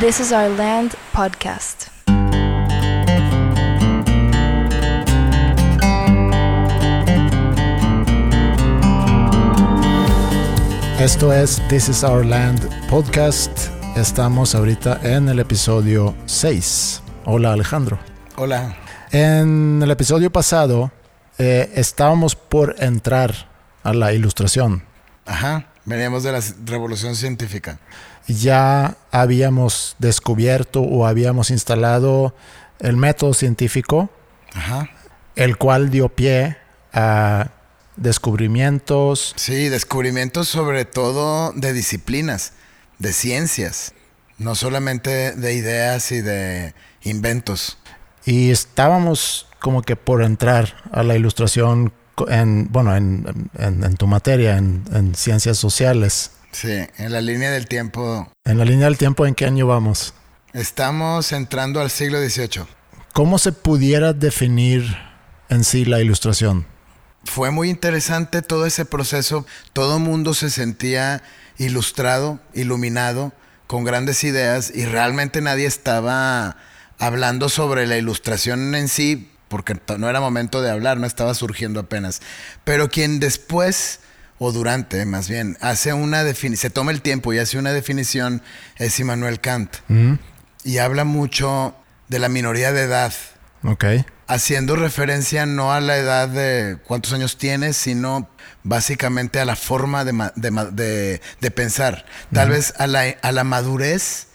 This is Our Land podcast. Esto es This is Our Land podcast. Estamos ahorita en el episodio 6. Hola Alejandro. Hola. En el episodio pasado eh, estábamos por entrar a la ilustración. Ajá. Veníamos de la revolución científica. Ya habíamos descubierto o habíamos instalado el método científico, Ajá. el cual dio pie a descubrimientos. Sí, descubrimientos sobre todo de disciplinas, de ciencias, no solamente de ideas y de inventos. Y estábamos como que por entrar a la ilustración en, bueno, en, en- en tu materia, en, en ciencias sociales. Sí, en la línea del tiempo En la línea del tiempo, ¿en qué año vamos? estamos entrando al siglo XVIII. ¿Cómo se pudiera definir en sí la ilustración? Fue muy interesante todo ese proceso. Todo mundo se sentía ilustrado, iluminado, con grandes ideas y realmente nadie estaba hablando sobre la ilustración en sí, porque no era momento de hablar, no estaba surgiendo apenas. Pero quien después, o durante más bien, hace una definición, se toma el tiempo y hace una definición es Immanuel Kant. ¿Mm? Y habla mucho de la minoría de edad Ok. haciendo referencia no a la edad de cuántos años tienes, sino básicamente a la forma de, ma- de ma- de- de pensar. Tal vez a la, a la madurez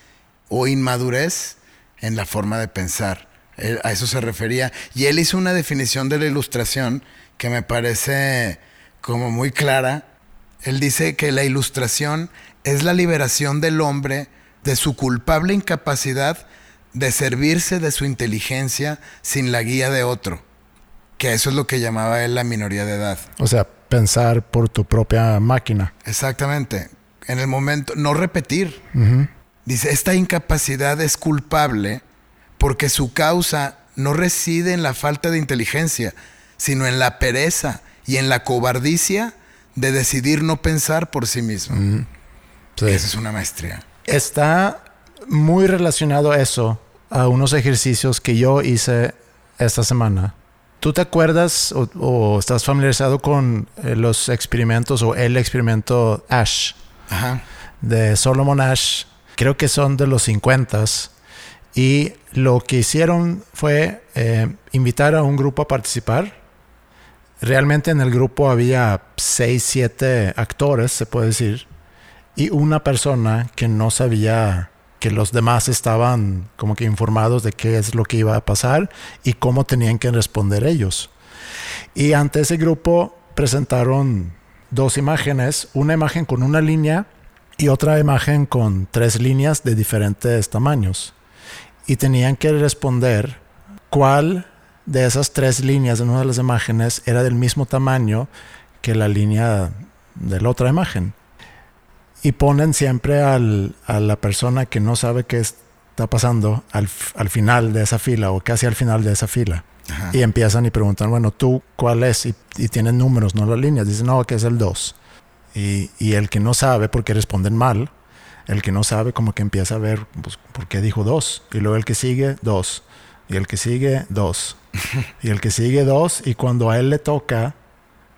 o inmadurez en la forma de pensar. Él- a eso se refería. Y él hizo una definición de la ilustración que me parece como muy clara. Él dice que la ilustración es la liberación del hombre de su culpable incapacidad de servirse de su inteligencia sin la guía de otro. Que eso es lo que llamaba él la minoría de edad. O sea, pensar por tu propia máquina. Exactamente. En el momento, no repetir. Dice, esta incapacidad es culpable porque su causa no reside en la falta de inteligencia, sino en la pereza y en la cobardicia de decidir no pensar por sí mismo. Sí. Esa es una maestría. Está muy relacionado eso a unos ejercicios que yo hice esta semana. ¿Tú te acuerdas o, o estás familiarizado con eh, los experimentos o el experimento Ash Ajá. de Solomon Ash? Creo que son de los 50 y lo que hicieron fue eh, invitar a un grupo a participar. Realmente en el grupo había 6, 7 actores, se puede decir, y una persona que no sabía que los demás estaban como que informados de qué es lo que iba a pasar y cómo tenían que responder ellos. Y ante ese grupo presentaron dos imágenes, una imagen con una línea y otra imagen con tres líneas de diferentes tamaños. Y tenían que responder cuál de esas tres líneas en una de las imágenes era del mismo tamaño que la línea de la otra imagen. Y ponen siempre al- a la persona que no sabe qué está pasando al, al final de esa fila o casi al final de esa fila. Ajá. Y empiezan y preguntan, bueno, ¿tú cuál es? Y, y tienen números, no las líneas. Dicen, no, que es el 2. Y, y el que no sabe, porque responden mal, el que no sabe como que empieza a ver, pues, ¿por qué dijo 2? Y luego el que sigue, 2. Y el que sigue, 2. y el que sigue, 2. Y cuando a él le toca,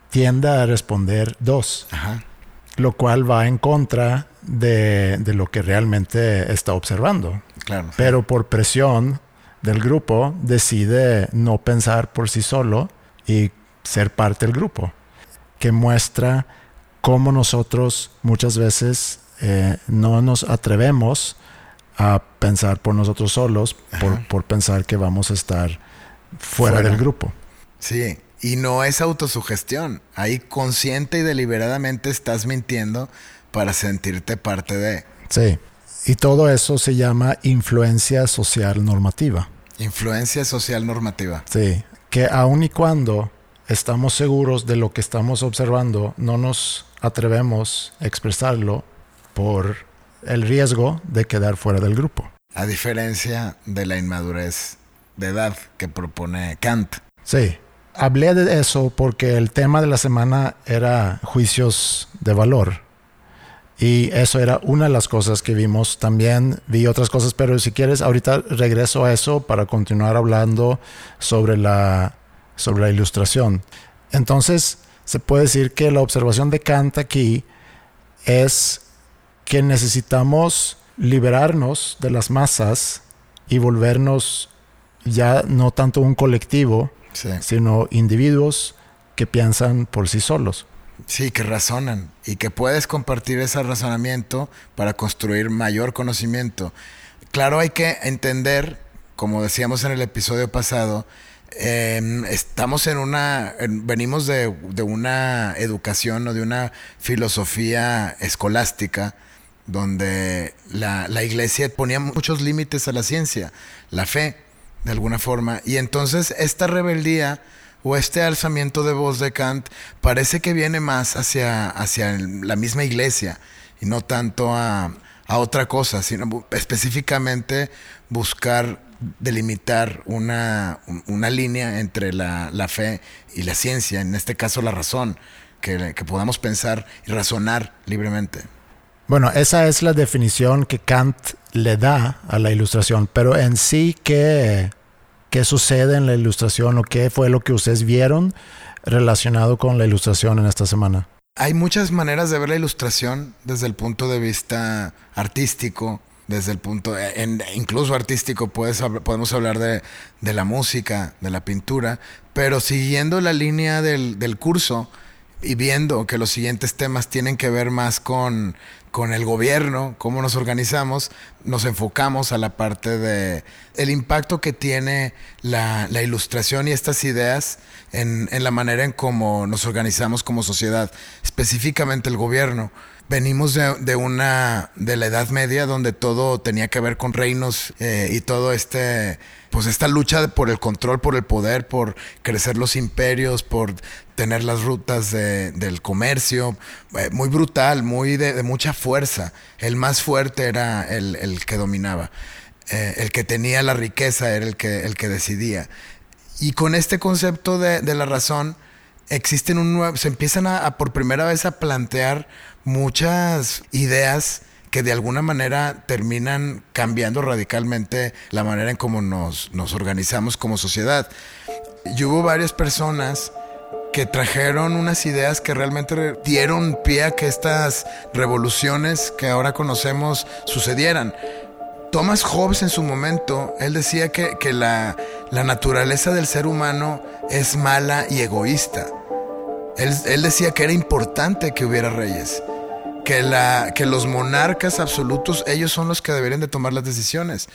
tiende a responder 2. Ajá. Lo cual va en contra de, de lo que realmente está observando Claro. pero por presión del grupo decide no pensar por sí solo y ser parte del grupo, que muestra cómo nosotros muchas veces eh, no nos atrevemos a pensar por nosotros solos, por, por pensar que vamos a estar fuera, Fuera. del grupo. Sí, y no es autosugestión. Ahí consciente y deliberadamente estás mintiendo para sentirte parte de Sí. Y todo eso se llama influencia social normativa. influencia social normativa. Sí, que aun y cuando estamos seguros de lo que estamos observando, no nos atrevemos a expresarlo por el riesgo de quedar fuera del grupo. A diferencia de la inmadurez de edad que propone Kant. Sí, hablé de eso porque el tema de la semana era juicios de valor. Y eso era una de las cosas que vimos. También vi otras cosas, pero si quieres, ahorita regreso a eso para continuar hablando sobre la, sobre la ilustración. Entonces, se puede decir que la observación de Kant aquí es que necesitamos liberarnos de las masas y volvernos ya no tanto un colectivo, sino individuos que piensan por sí solos. Sí, que razonan y que puedes compartir ese razonamiento para construir mayor conocimiento. Claro, hay que entender, como decíamos en el episodio pasado, em, estamos en una, venimos de, una educación o de una filosofía escolástica donde la, la iglesia ponía muchos límites a la ciencia, la fe, de alguna forma, y entonces esta rebeldía o este alzamiento de voz de Kant parece que viene más hacia, hacia la misma iglesia y no tanto a, otra cosa, sino específicamente buscar delimitar una, una línea entre la, fe y la ciencia, en este caso la razón, que, que podamos pensar y razonar libremente. Bueno, esa es la definición que Kant le da a la ilustración, pero en sí, ¿qué, qué sucede en la ilustración o qué fue lo que ustedes vieron relacionado con la ilustración en esta semana? Hay muchas maneras de ver la ilustración desde el punto de vista artístico, desde el punto, en, incluso artístico, podemos hablar de, de, la música, de la pintura, pero siguiendo la línea del, del curso y viendo que los siguientes temas tienen que ver más con con el gobierno, cómo nos organizamos, nos enfocamos a la parte de el impacto que tiene la, ilustración y estas ideas en, en, la manera en cómo nos organizamos como sociedad, específicamente el gobierno venimos de, una de la Edad Media donde todo tenía que ver con reinos eh, y todo este pues esta lucha por el control, por el poder, por crecer los imperios, por tener las rutas del comercio, eh, muy brutal, muy de, mucha fuerza. El más fuerte era el, que dominaba, eh, el que tenía la riqueza era el que, el que decidía. Y con este concepto de, la razón, existen un nuevo, se empiezan a, por primera vez a plantear muchas ideas que de alguna manera terminan cambiando radicalmente la manera en cómo nos, nos organizamos como sociedad. Y hubo varias personas que trajeron unas ideas que realmente dieron pie a que estas revoluciones que ahora conocemos sucedieran. Thomas Hobbes en su momento, él decía que, que la, la, naturaleza del ser humano es mala y egoísta. Él, él decía que era importante que hubiera reyes que, la, que los monarcas absolutos, ellos son los que deberían de tomar las decisiones.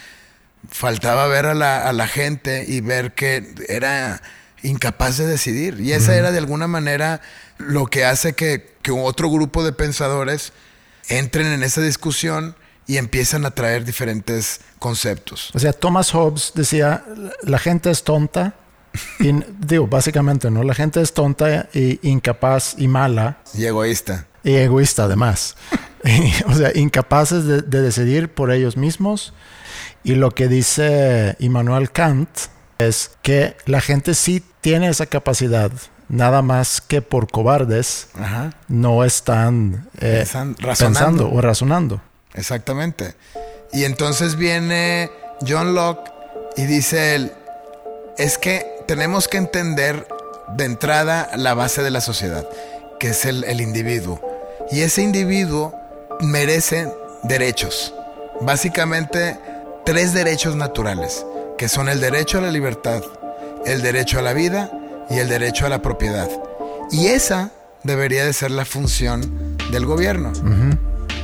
Faltaba ver a la, a la gente y ver que era incapaz de decidir. Y esa era de alguna manera lo que hace que, que, otro grupo de pensadores entren en esa discusión y empiezan a traer diferentes conceptos. O sea, Thomas Hobbes decía, la gente es tonta. y, digo, básicamente, ¿no? La gente es tonta e incapaz y mala. Y egoísta y egoísta además. o sea, incapaces de, decidir por ellos mismos. Y lo que dice Immanuel Kant es que la gente sí tiene esa capacidad, nada más que por cobardes no están, eh, pensando o razonando. Exactamente. Y entonces viene John Locke y dice él, es que tenemos que entender de entrada la base de la sociedad, que es el, el individuo. Y ese individuo merece derechos. Básicamente tres derechos naturales, que son el derecho a la libertad, el derecho a la vida y el derecho a la propiedad. Y esa debería de ser la función del gobierno.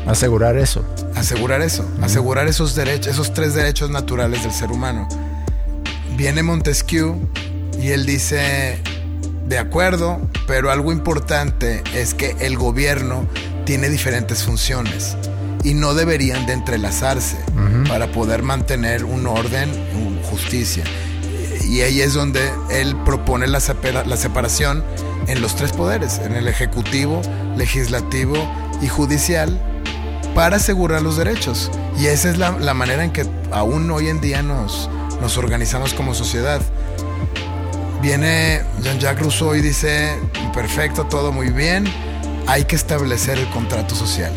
Asegurar eso. Asegurar eso. Asegurar esos derechos, esos tres derechos naturales del ser humano. Viene Montesquieu y él dice, de acuerdo, pero algo importante es que el gobierno tiene diferentes funciones y no deberían de entrelazarse para poder mantener un orden, una justicia. Y ahí es donde él propone la, la separación en los tres poderes, en el ejecutivo, legislativo y judicial, para asegurar los derechos. Y esa es la, la manera en que aún hoy en día nos, nos organizamos como sociedad. Viene Jean-Jacques Rousseau y dice, perfecto, todo muy bien, hay que establecer el contrato social.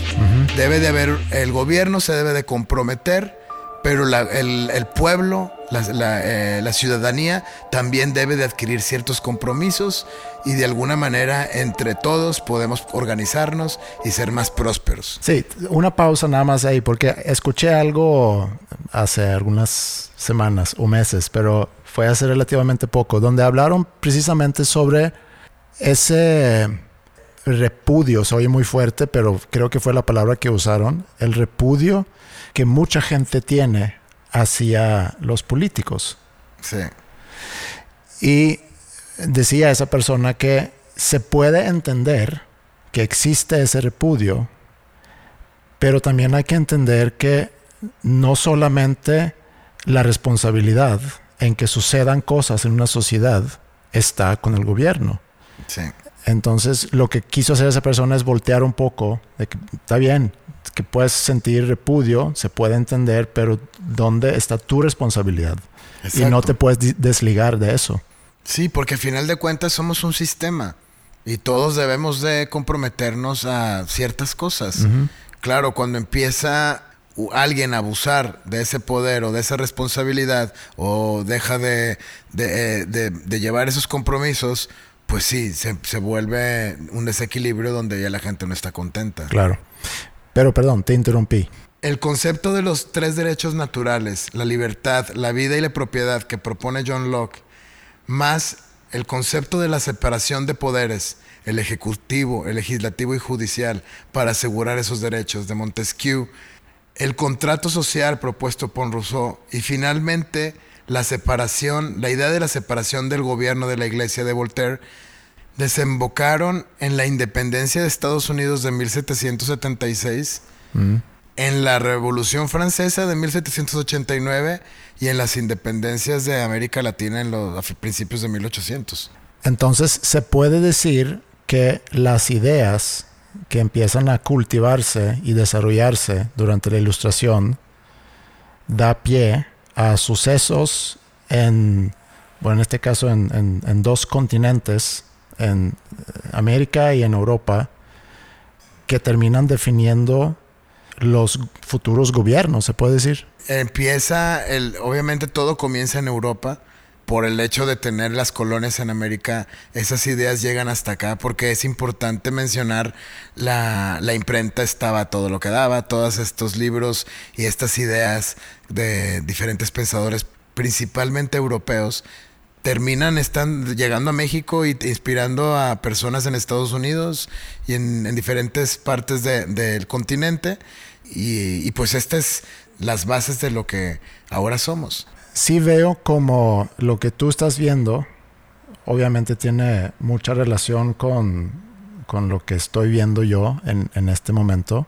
Debe de haber, el gobierno se debe de comprometer, pero la- el, el pueblo, eh, la ciudadanía también debe de adquirir ciertos compromisos y de alguna manera entre todos podemos organizarnos y ser más prósperos. Sí, una pausa nada más ahí, porque escuché algo hace algunas semanas o meses, pero fue hace relativamente poco, donde hablaron precisamente sobre ese repudio, se oye muy fuerte, pero creo que fue la palabra que usaron, el repudio que mucha gente tiene hacia los políticos. Sí. Y decía esa persona que se puede entender que existe ese repudio, pero también hay que entender que no solamente la responsabilidad en que sucedan cosas en una sociedad está con el gobierno. Sí. Entonces, lo que quiso hacer esa persona es voltear un poco, de que está bien, que puedes sentir repudio, se puede entender, pero ¿dónde está tu responsabilidad? Y no te puedes desligar de eso. Sí, porque al final de cuentas somos un sistema y todos debemos de comprometernos a ciertas cosas. Claro, cuando empieza alguien a abusar de ese poder o de esa responsabilidad o deja de, de, eh, de- de llevar esos compromisos, pues sí, se, se vuelve un desequilibrio donde ya la gente no está contenta. Claro. Pero perdón, te interrumpí. El concepto de los tres derechos naturales, la libertad, la vida y la propiedad que propone John Locke, más el concepto de la separación de poderes, el ejecutivo, el legislativo y judicial, para asegurar esos derechos de Montesquieu, el contrato social propuesto por Rousseau y finalmente la separación, la idea de la separación del gobierno de la iglesia de Voltaire, desembocaron en la independencia de Estados Unidos de 1776 en la Revolución Francesa de 1789 y en las independencias de América Latina en los a principios de 1800. Entonces, se puede decir que las ideas que empiezan a cultivarse y desarrollarse durante la ilustración da pie a sucesos en, bueno, en este caso en, en- en dos continentes, en eh, América y en Europa, que terminan definiendo los futuros gobiernos, se puede decir. Empieza, el, obviamente todo comienza en Europa. Por el hecho de tener las colonias en América, esas ideas llegan hasta acá porque es importante mencionar la, la imprenta estaba todo lo que daba, todos estos libros y estas ideas de diferentes pensadores, principalmente europeos, terminan están llegando a México y inspirando a personas en Estados Unidos y en, en diferentes partes de- del continente. Y, y pues estas es las bases de lo que ahora somos. Sí veo como lo que tú estás viendo, obviamente tiene mucha relación con, con lo que estoy viendo yo en, en este momento.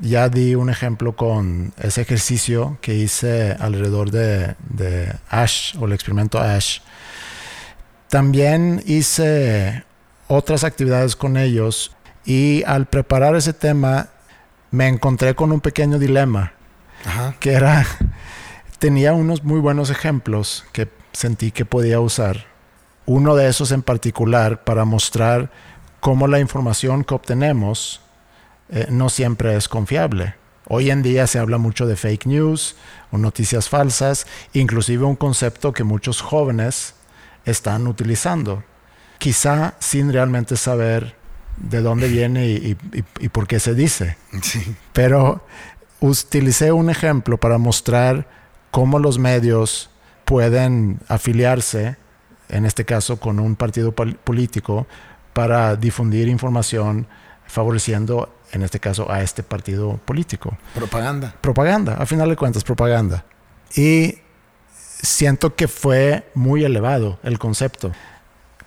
Ya di un ejemplo con ese ejercicio que hice alrededor de, de Ash o el experimento Ash. También hice otras actividades con ellos y al preparar ese tema me encontré con un pequeño dilema Ajá. que era tenía unos muy buenos ejemplos que sentí que podía usar. Uno de esos en particular para mostrar cómo la información que obtenemos eh, no siempre es confiable. Hoy en día se habla mucho de fake news o noticias falsas, inclusive un concepto que muchos jóvenes están utilizando, quizá sin realmente saber de dónde viene y- y- y- por qué se dice. Sí. Pero utilicé un ejemplo para mostrar cómo los medios pueden afiliarse, en este caso con un partido pol- político, para difundir información favoreciendo, en este caso, a este partido político. Propaganda. Propaganda, a final de cuentas, propaganda. Y siento que fue muy elevado el concepto,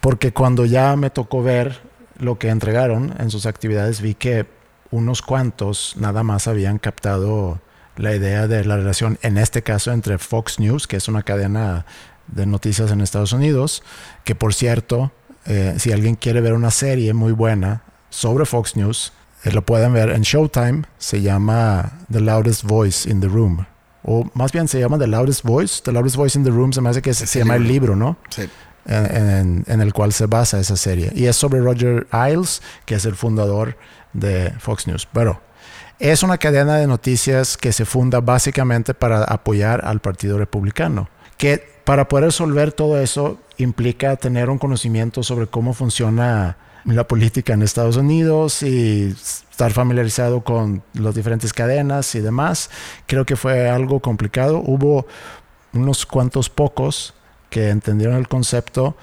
porque cuando ya me tocó ver lo que entregaron en sus actividades, vi que unos cuantos nada más habían captado la idea de la relación, en este caso, entre Fox News, que es una cadena de noticias en Estados Unidos, que por cierto, eh, si alguien quiere ver una serie muy buena sobre Fox News, eh, lo pueden ver en Showtime, se llama The Loudest Voice in the Room. O más bien se llama The Loudest Voice. The Loudest Voice in the Room se me hace que se, llama el libro. ¿no? Sí. en, en, el cual se basa esa serie. Y es sobre Roger Ailes, que es el fundador de Fox News. Pero es una cadena de noticias que se funda básicamente para apoyar al Partido Republicano. Que para poder resolver todo eso implica tener un conocimiento sobre cómo funciona la política en Estados Unidos y estar familiarizado con las diferentes cadenas y demás. Creo que fue algo complicado. Hubo unos cuantos pocos que entendieron el concepto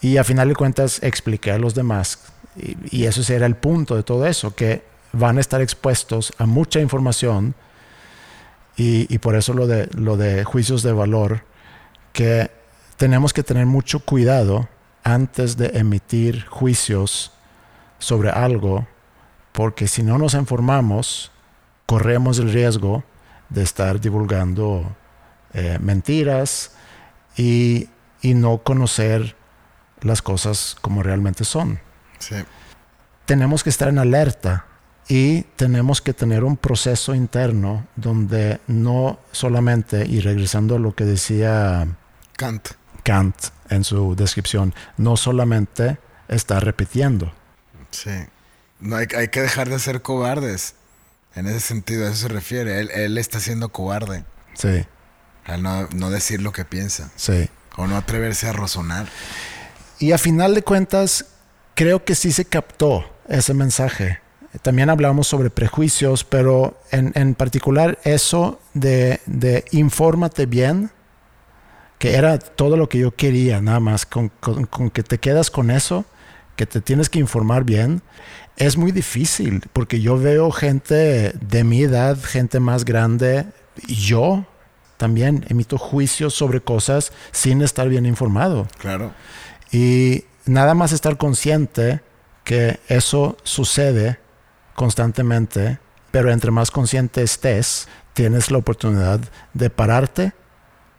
y a final de cuentas expliqué a los demás. Y, y eso era el punto de todo eso, que van a estar expuestos a mucha información y, y por eso lo de, lo de juicios de valor, que tenemos que tener mucho cuidado antes de emitir juicios sobre algo, porque si no nos informamos, corremos el riesgo de estar divulgando eh, mentiras y, y, no conocer las cosas como realmente son. Sí. Tenemos que estar en alerta y tenemos que tener un proceso interno donde no solamente, y regresando a lo que decía Kant, Kant en su descripción, no solamente está repitiendo. Sí. No hay, hay, que dejar de ser cobardes. En ese sentido, a eso se refiere. Él, él está siendo cobarde. Sí. Al no, no, decir lo que piensa. Sí. O no atreverse a razonar. Y a final de cuentas, creo que sí se captó ese mensaje. También hablamos sobre prejuicios, pero en, en particular eso de, de infórmate bien que era todo lo que yo quería, nada más, con, con, con, que te quedas con eso, que te tienes que informar bien, es muy difícil, porque yo veo gente de mi edad, gente más grande, y yo también emito juicios sobre cosas sin estar bien informado. Claro. Y nada más estar consciente que eso sucede constantemente, pero entre más consciente estés, tienes la oportunidad de pararte,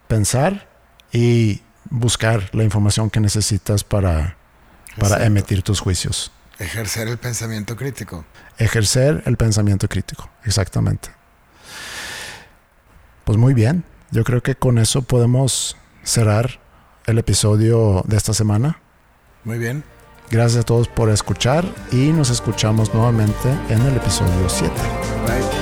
pensar y buscar la información que necesitas para, para emitir tus juicios. Ejercer el pensamiento crítico. Ejercer el pensamiento crítico, exactamente. Pues muy bien, yo creo que con eso podemos cerrar el episodio de esta semana. Muy bien. Gracias a todos por escuchar y nos escuchamos nuevamente en el episodio 7. Bye.